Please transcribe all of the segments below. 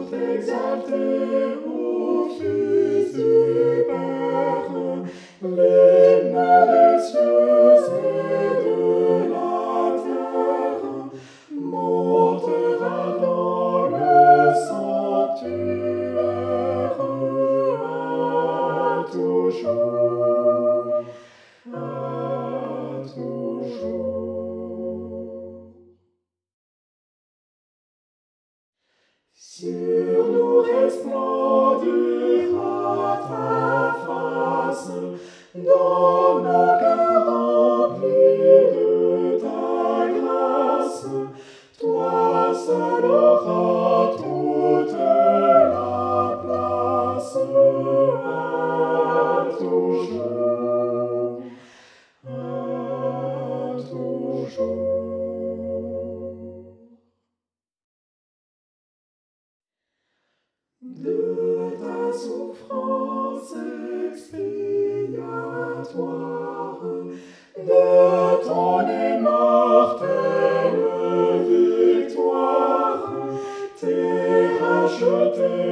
ut exalte ut Sur nous resplendira ta face, dans nos cœurs remplis de ta grâce. Toi seul auras toute la place. À toujours, de ta souffrance expiatoire, de ton immortelle victoire, t'es racheté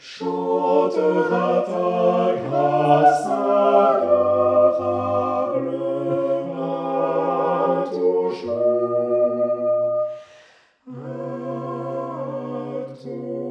chantera ta grâce adorable à toujours. À toujours.